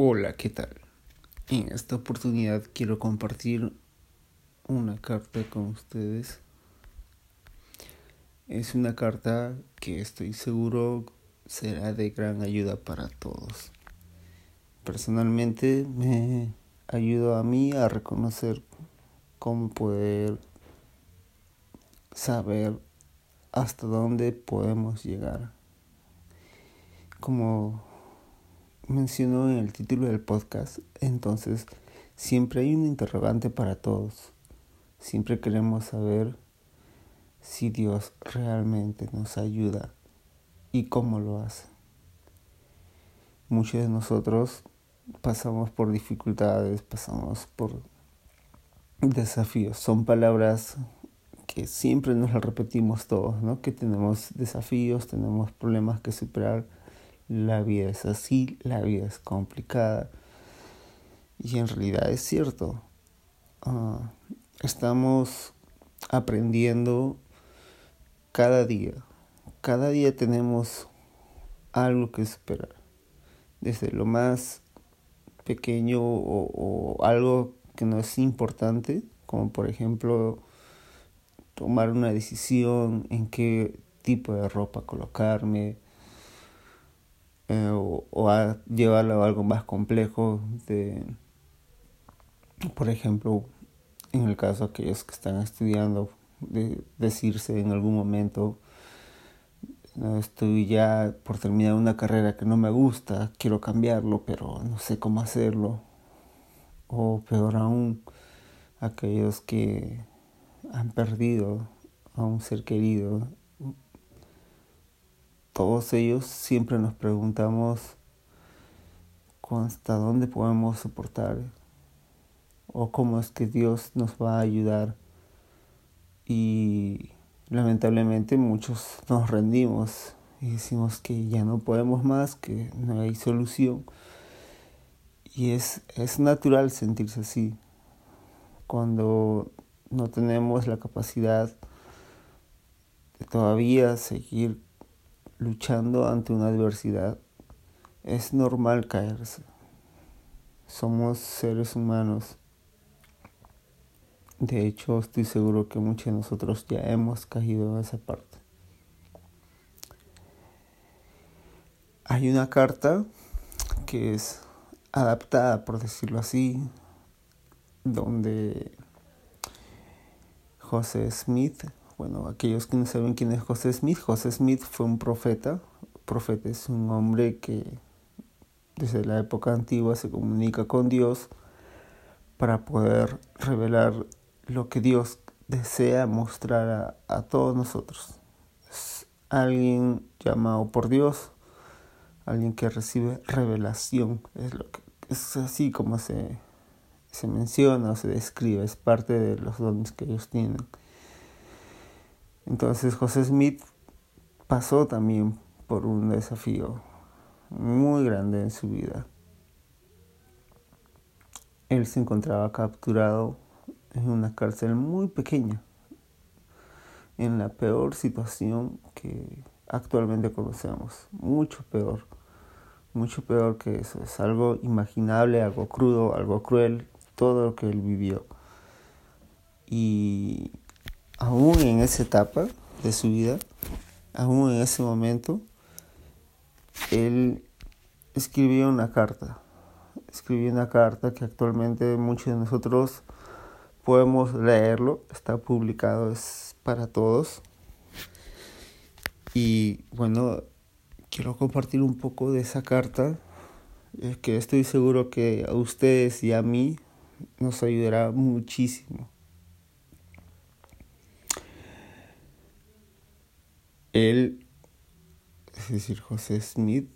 Hola, ¿qué tal? En esta oportunidad quiero compartir una carta con ustedes. Es una carta que estoy seguro será de gran ayuda para todos. Personalmente me ayudó a mí a reconocer cómo poder saber hasta dónde podemos llegar. Como mencionó en el título del podcast, entonces siempre hay un interrogante para todos. Siempre queremos saber si Dios realmente nos ayuda y cómo lo hace. Muchos de nosotros pasamos por dificultades, pasamos por desafíos. Son palabras que siempre nos las repetimos todos, ¿no? Que tenemos desafíos, tenemos problemas que superar la vida es así, la vida es complicada. Y en realidad es cierto. Ah, estamos aprendiendo cada día. Cada día tenemos algo que esperar. Desde lo más pequeño o, o algo que no es importante, como por ejemplo tomar una decisión en qué tipo de ropa colocarme, eh, o, a llevarlo a algo más complejo de por ejemplo en el caso de aquellos que están estudiando de decirse en algún momento estoy ya por terminar una carrera que no me gusta quiero cambiarlo pero no sé cómo hacerlo o peor aún aquellos que han perdido a un ser querido todos ellos siempre nos preguntamos hasta dónde podemos soportar o cómo es que Dios nos va a ayudar. Y lamentablemente muchos nos rendimos y decimos que ya no podemos más, que no hay solución. Y es, es natural sentirse así. Cuando no tenemos la capacidad de todavía seguir luchando ante una adversidad, es normal caerse. Somos seres humanos. De hecho, estoy seguro que muchos de nosotros ya hemos caído en esa parte. Hay una carta que es adaptada, por decirlo así, donde José Smith bueno, aquellos que no saben quién es José Smith, José Smith fue un profeta. Profeta es un hombre que desde la época antigua se comunica con Dios para poder revelar lo que Dios desea mostrar a, todos nosotros. Es alguien llamado por Dios, alguien que recibe revelación. Es, lo que, es así como se, se menciona o se describe, es parte de los dones que ellos tienen. Entonces José Smith pasó también por un desafío muy grande en su vida. Él se encontraba capturado en una cárcel muy pequeña, en la peor situación que actualmente conocemos, mucho peor, mucho peor que eso, es algo imaginable, algo crudo, algo cruel, todo lo que él vivió. Y aún en esa etapa de su vida, aún en ese momento, él escribió una carta. Escribió una carta que actualmente muchos de nosotros podemos leerlo, está publicado, es para todos. Y bueno, quiero compartir un poco de esa carta, que estoy seguro que a ustedes y a mí nos ayudará muchísimo. Él, es decir, José Smith,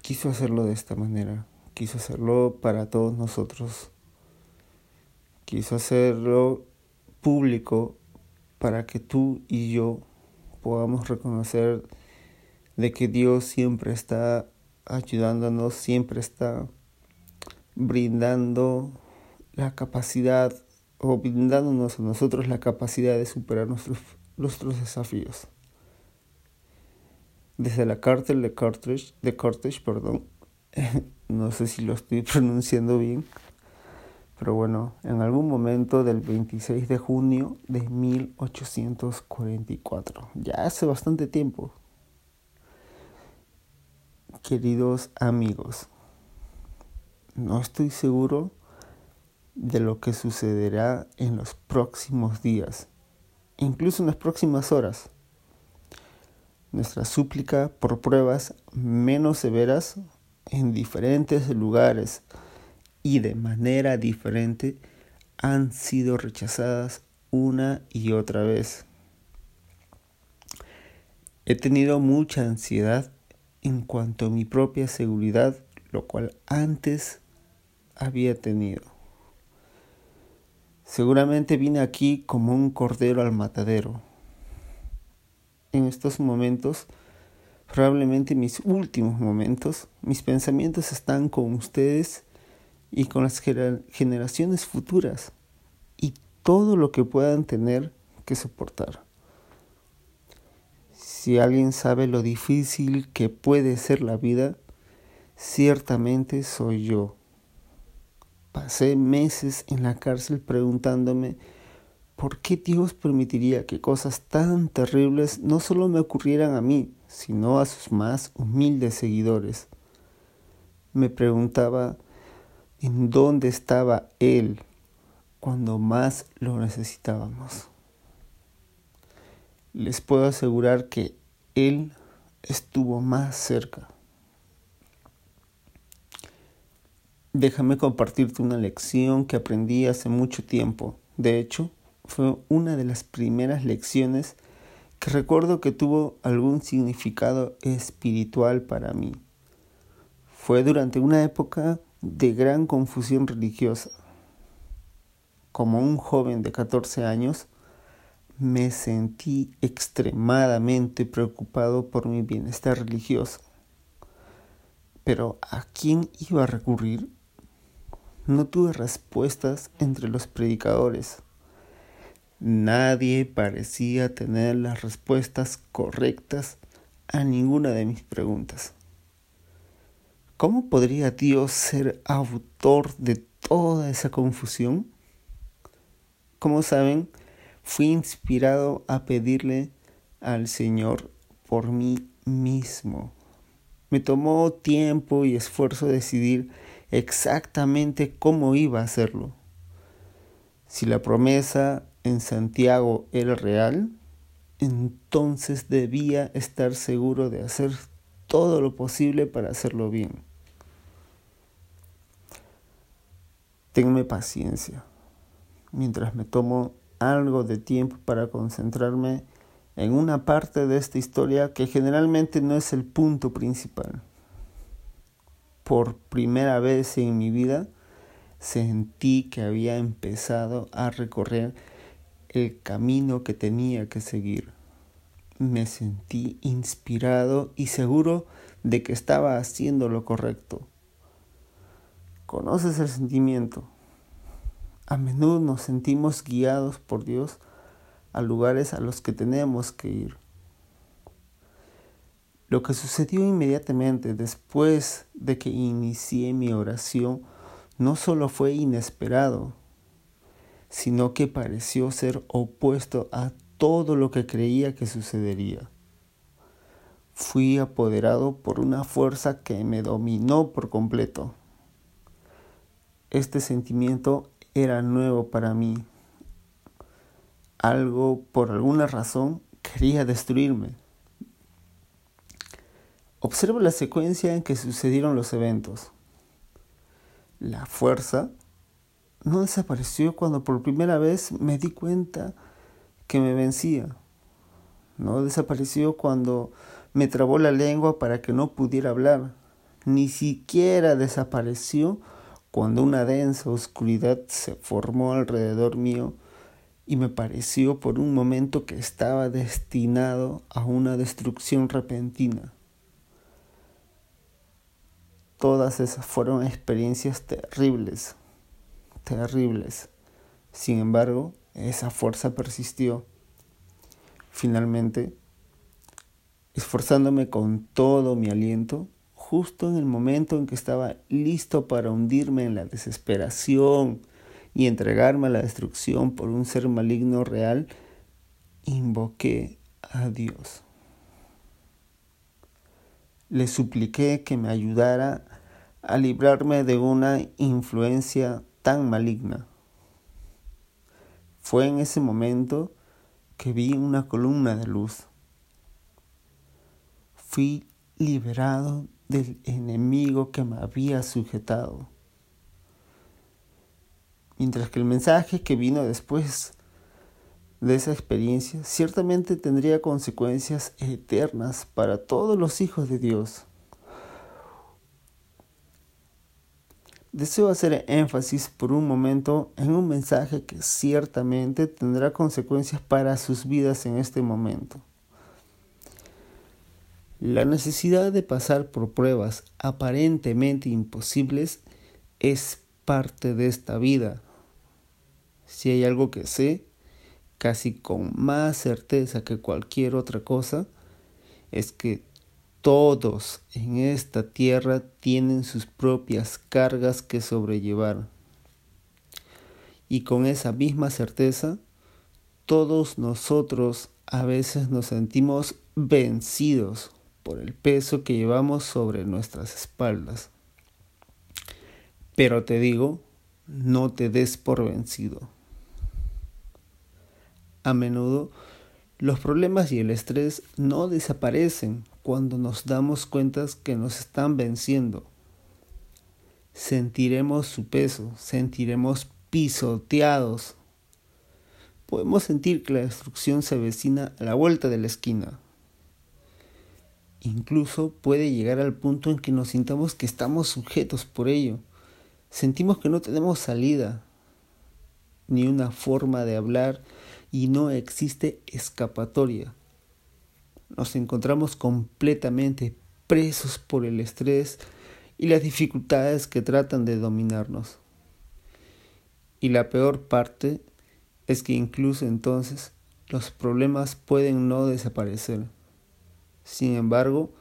quiso hacerlo de esta manera, quiso hacerlo para todos nosotros, quiso hacerlo público para que tú y yo podamos reconocer de que Dios siempre está ayudándonos, siempre está brindando la capacidad o brindándonos a nosotros la capacidad de superar nuestros nuestros desafíos. Desde la cárcel de Carthage, de perdón, no sé si lo estoy pronunciando bien, pero bueno, en algún momento del 26 de junio de 1844, ya hace bastante tiempo. Queridos amigos, no estoy seguro de lo que sucederá en los próximos días, incluso en las próximas horas. Nuestra súplica por pruebas menos severas en diferentes lugares y de manera diferente han sido rechazadas una y otra vez. He tenido mucha ansiedad en cuanto a mi propia seguridad, lo cual antes había tenido. Seguramente vine aquí como un cordero al matadero. En estos momentos, probablemente mis últimos momentos, mis pensamientos están con ustedes y con las generaciones futuras y todo lo que puedan tener que soportar. Si alguien sabe lo difícil que puede ser la vida, ciertamente soy yo. Pasé meses en la cárcel preguntándome por qué Dios permitiría que cosas tan terribles no solo me ocurrieran a mí, sino a sus más humildes seguidores. Me preguntaba en dónde estaba Él cuando más lo necesitábamos. Les puedo asegurar que Él estuvo más cerca. Déjame compartirte una lección que aprendí hace mucho tiempo. De hecho, fue una de las primeras lecciones que recuerdo que tuvo algún significado espiritual para mí. Fue durante una época de gran confusión religiosa. Como un joven de 14 años, me sentí extremadamente preocupado por mi bienestar religioso. Pero ¿a quién iba a recurrir? No tuve respuestas entre los predicadores. Nadie parecía tener las respuestas correctas a ninguna de mis preguntas. ¿Cómo podría Dios ser autor de toda esa confusión? Como saben, fui inspirado a pedirle al Señor por mí mismo. Me tomó tiempo y esfuerzo decidir exactamente cómo iba a hacerlo. Si la promesa en Santiago era real, entonces debía estar seguro de hacer todo lo posible para hacerlo bien. Tenme paciencia mientras me tomo algo de tiempo para concentrarme en una parte de esta historia que generalmente no es el punto principal por primera vez en mi vida sentí que había empezado a recorrer el camino que tenía que seguir. Me sentí inspirado y seguro de que estaba haciendo lo correcto. ¿Conoces el sentimiento? A menudo nos sentimos guiados por Dios a lugares a los que tenemos que ir. Lo que sucedió inmediatamente después de que inicié mi oración no solo fue inesperado, sino que pareció ser opuesto a todo lo que creía que sucedería. Fui apoderado por una fuerza que me dominó por completo. Este sentimiento era nuevo para mí. Algo, por alguna razón, quería destruirme. Observo la secuencia en que sucedieron los eventos. La fuerza no desapareció cuando por primera vez me di cuenta que me vencía. No desapareció cuando me trabó la lengua para que no pudiera hablar. Ni siquiera desapareció cuando una densa oscuridad se formó alrededor mío y me pareció por un momento que estaba destinado a una destrucción repentina. Todas esas fueron experiencias terribles, terribles. Sin embargo, esa fuerza persistió. Finalmente, esforzándome con todo mi aliento, justo en el momento en que estaba listo para hundirme en la desesperación y entregarme a la destrucción por un ser maligno real, invoqué a Dios. Le supliqué que me ayudara a librarme de una influencia tan maligna. Fue en ese momento que vi una columna de luz. Fui liberado del enemigo que me había sujetado. Mientras que el mensaje que vino después de esa experiencia ciertamente tendría consecuencias eternas para todos los hijos de Dios. Deseo hacer énfasis por un momento en un mensaje que ciertamente tendrá consecuencias para sus vidas en este momento. La necesidad de pasar por pruebas aparentemente imposibles es parte de esta vida. Si hay algo que sé, casi con más certeza que cualquier otra cosa, es que todos en esta tierra tienen sus propias cargas que sobrellevar. Y con esa misma certeza, todos nosotros a veces nos sentimos vencidos por el peso que llevamos sobre nuestras espaldas. Pero te digo, no te des por vencido. A menudo, los problemas y el estrés no desaparecen cuando nos damos cuenta que nos están venciendo. Sentiremos su peso, sentiremos pisoteados. Podemos sentir que la destrucción se avecina a la vuelta de la esquina. Incluso puede llegar al punto en que nos sintamos que estamos sujetos por ello. Sentimos que no tenemos salida, ni una forma de hablar, y no existe escapatoria nos encontramos completamente presos por el estrés y las dificultades que tratan de dominarnos. Y la peor parte es que incluso entonces los problemas pueden no desaparecer. Sin embargo,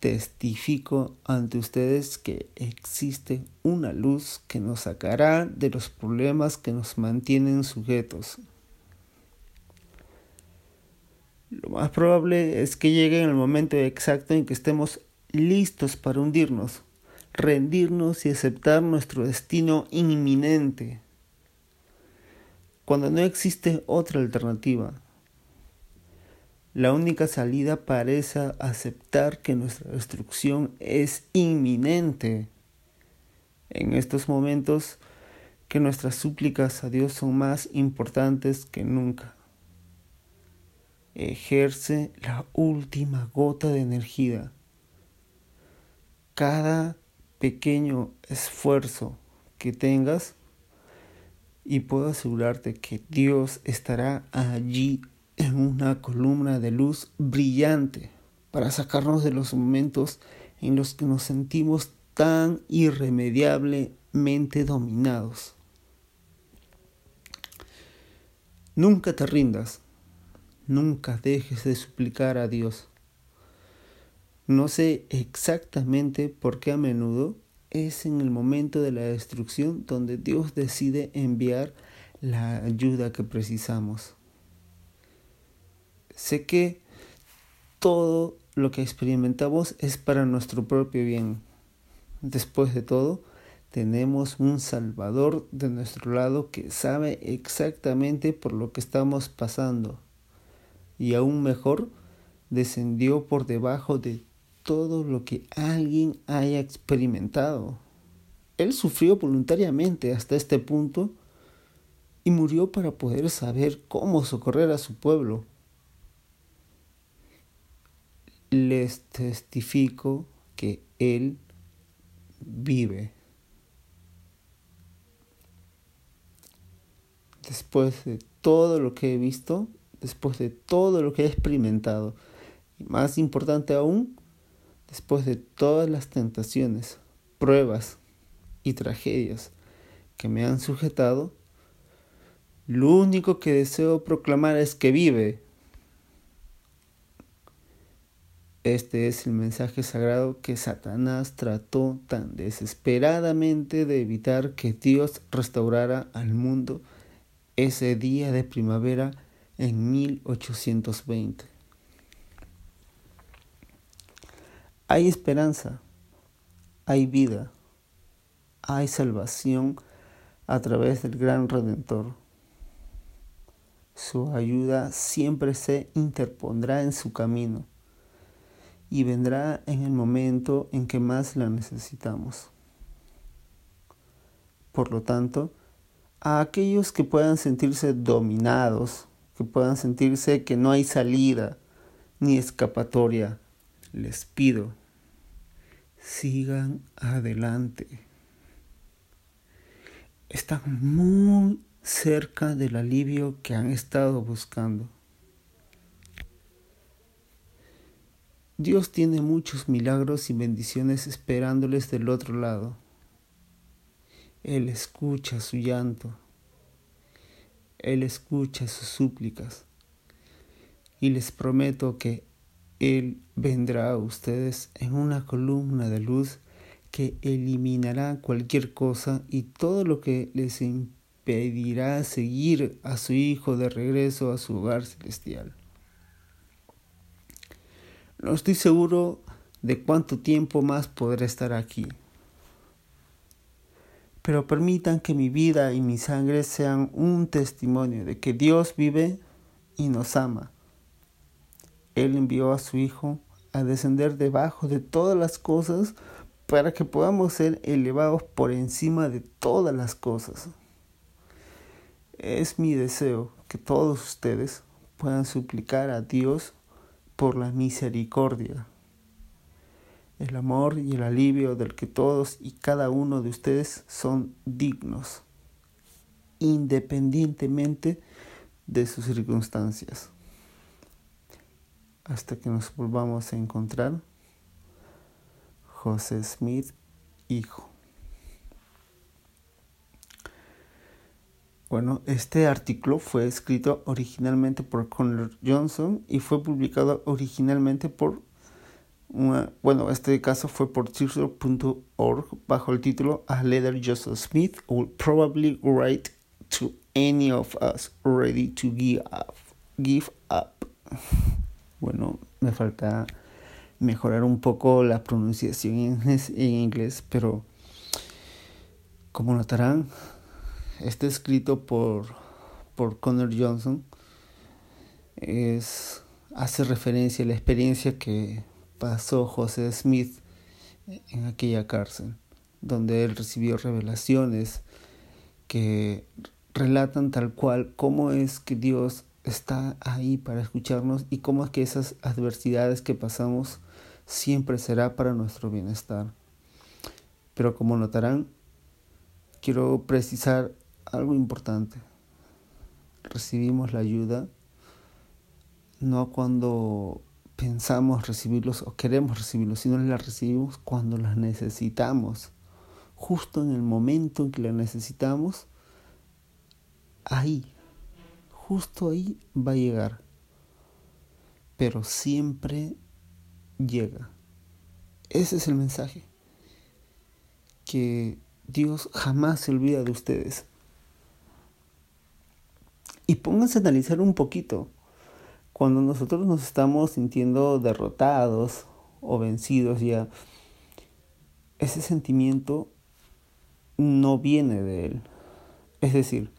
testifico ante ustedes que existe una luz que nos sacará de los problemas que nos mantienen sujetos. Lo más probable es que llegue en el momento exacto en que estemos listos para hundirnos, rendirnos y aceptar nuestro destino inminente, cuando no existe otra alternativa. La única salida parece aceptar que nuestra destrucción es inminente. En estos momentos que nuestras súplicas a Dios son más importantes que nunca ejerce la última gota de energía. Cada pequeño esfuerzo que tengas y puedo asegurarte que Dios estará allí en una columna de luz brillante para sacarnos de los momentos en los que nos sentimos tan irremediablemente dominados. Nunca te rindas. Nunca dejes de suplicar a Dios. No sé exactamente por qué a menudo es en el momento de la destrucción donde Dios decide enviar la ayuda que precisamos. Sé que todo lo que experimentamos es para nuestro propio bien. Después de todo, tenemos un Salvador de nuestro lado que sabe exactamente por lo que estamos pasando y aún mejor, descendió por debajo de todo lo que alguien haya experimentado. Él sufrió voluntariamente hasta este punto y murió para poder saber cómo socorrer a su pueblo. Les testifico que Él vive. Después de todo lo que he visto, después de todo lo que he experimentado. Y más importante aún, después de todas las tentaciones, pruebas y tragedias que me han sujetado, lo único que deseo proclamar es que vive. Este es el mensaje sagrado que Satanás trató tan desesperadamente de evitar que Dios restaurara al mundo ese día de primavera en 1820. Hay esperanza, hay vida, hay salvación a través del gran Redentor. Su ayuda siempre se interpondrá en su camino y vendrá en el momento en que más la necesitamos. Por lo tanto, a aquellos que puedan sentirse dominados, que puedan sentirse que no hay salida ni escapatoria, les pido, sigan adelante. Están muy cerca del alivio que han estado buscando. Dios tiene muchos milagros y bendiciones esperándoles del otro lado. Él escucha su llanto. Él escucha sus súplicas. Y les prometo que Él vendrá a ustedes en una columna de luz que eliminará cualquier cosa y todo lo que les impedirá seguir a su Hijo de regreso a su hogar celestial. No estoy seguro de cuánto tiempo más podré estar aquí. Pero permitan que mi vida y mi sangre sean un testimonio de que Dios vive y nos ama. Él envió a su Hijo a descender debajo de todas las cosas para que podamos ser elevados por encima de todas las cosas. Es mi deseo que todos ustedes puedan suplicar a Dios por la misericordia, el amor y el alivio del que todos y cada uno de ustedes son dignos, independientemente de sus circunstancias. Hasta que nos volvamos a encontrar, José Smith, hijo. Bueno, este artículo fue escrito originalmente por Connor Johnson y fue publicado originalmente por una, bueno, este caso fue por Tirso.org bajo el título A Letter Joseph Smith will probably write to any of us ready to give up. Give up. Bueno, me falta mejorar un poco la pronunciación en inglés, pero como notarán, está escrito por, por Connor Johnson. Es, hace referencia a la experiencia que pasó José Smith en aquella cárcel, donde él recibió revelaciones que relatan tal cual cómo es que Dios está ahí para escucharnos y cómo es que esas adversidades que pasamos siempre será para nuestro bienestar. Pero como notarán, quiero precisar algo importante. Recibimos la ayuda no cuando pensamos recibirlos o queremos recibirlos, sino la recibimos cuando las necesitamos. Justo en el momento en que la necesitamos, ahí, justo ahí va a llegar. Pero siempre llega. Ese es el mensaje. Que Dios jamás se olvida de ustedes. Y pónganse a analizar un poquito. Cuando nosotros nos estamos sintiendo derrotados o vencidos ya, ese sentimiento no viene de Él. Es decir,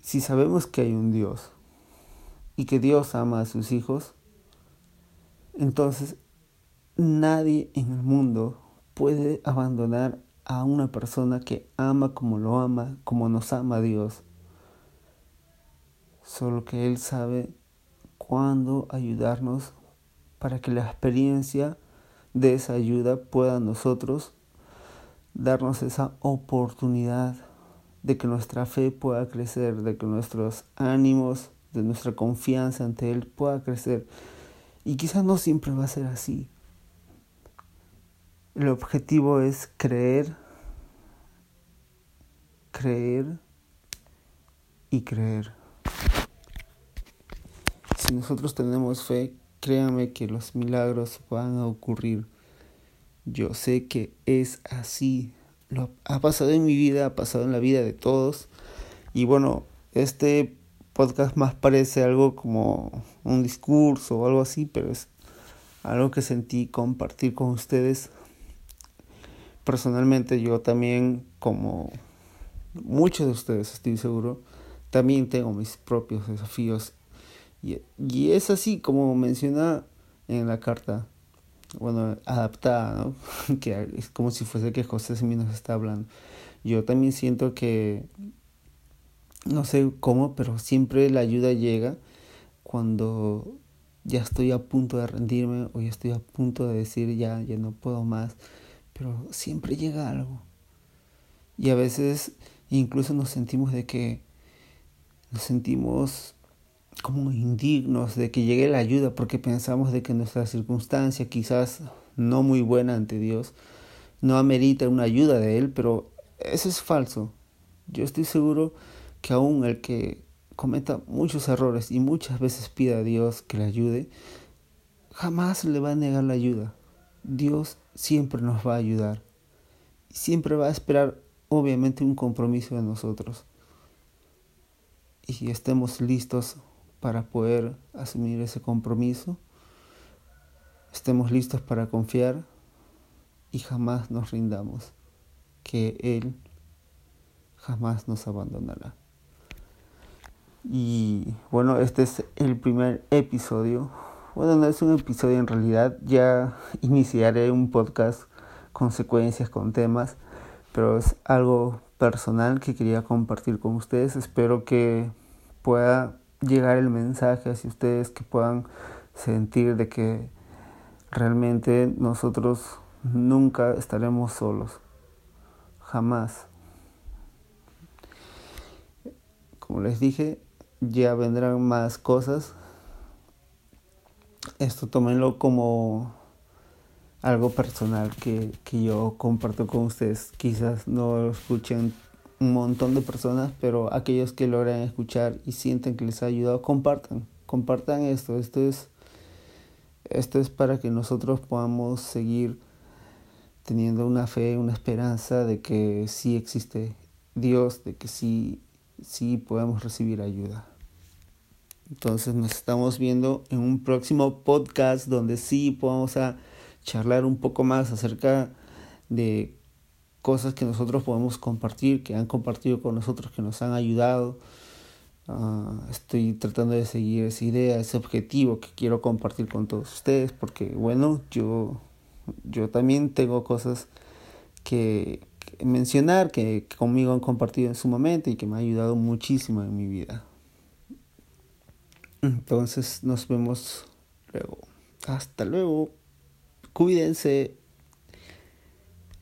si sabemos que hay un Dios y que Dios ama a sus hijos, entonces nadie en el mundo puede abandonar a una persona que ama como lo ama, como nos ama Dios solo que Él sabe cuándo ayudarnos para que la experiencia de esa ayuda pueda nosotros darnos esa oportunidad de que nuestra fe pueda crecer, de que nuestros ánimos, de nuestra confianza ante Él pueda crecer. Y quizás no siempre va a ser así. El objetivo es creer, creer y creer. Si nosotros tenemos fe, créanme que los milagros van a ocurrir. Yo sé que es así. Lo ha pasado en mi vida, ha pasado en la vida de todos. Y bueno, este podcast más parece algo como un discurso o algo así, pero es algo que sentí compartir con ustedes. Personalmente yo también, como muchos de ustedes estoy seguro, también tengo mis propios desafíos. Y, es así como menciona en la carta bueno, adaptada, ¿no? que es como si fuese que José Smith nos está hablando. Yo también siento que, no sé cómo, pero siempre la ayuda llega cuando ya estoy a punto de rendirme o ya estoy a punto de decir ya, ya no puedo más, pero siempre llega algo. Y a veces incluso nos sentimos de que nos sentimos como indignos de que llegue la ayuda porque pensamos de que nuestra circunstancia quizás no muy buena ante Dios no amerita una ayuda de Él, pero eso es falso. Yo estoy seguro que aún el que cometa muchos errores y muchas veces pida a Dios que le ayude, jamás le va a negar la ayuda. Dios siempre nos va a ayudar. Siempre va a esperar, obviamente, un compromiso de nosotros. Y estemos listos para poder asumir ese compromiso, estemos listos para confiar y jamás nos rindamos, que Él jamás nos abandonará. Y bueno, este es el primer episodio. Bueno, no es un episodio en realidad, ya iniciaré un podcast con secuencias, con temas, pero es algo personal que quería compartir con ustedes. Espero que pueda llegar el mensaje hacia ustedes, que puedan sentir de que realmente nosotros nunca estaremos solos, jamás. Como les dije, ya vendrán más cosas. Esto tómenlo como algo personal que, que yo comparto con ustedes. Quizás no lo escuchen un montón de personas, pero aquellos que logran escuchar y sienten que les ha ayudado, compartan, compartan esto. Esto es, esto es para que nosotros podamos seguir teniendo una fe, una esperanza de que sí existe Dios, de que sí, sí podemos recibir ayuda. Entonces nos estamos viendo en un próximo podcast donde sí podamos a charlar un poco más acerca de cosas que nosotros podemos compartir, que han compartido con nosotros, que nos han ayudado. Ah, estoy tratando de seguir esa idea, ese objetivo que quiero compartir con todos ustedes, porque bueno, yo, yo también tengo cosas que, mencionar, que, que conmigo han compartido en su momento y que me ha ayudado muchísimo en mi vida. Entonces nos vemos luego. Hasta luego. Cuídense.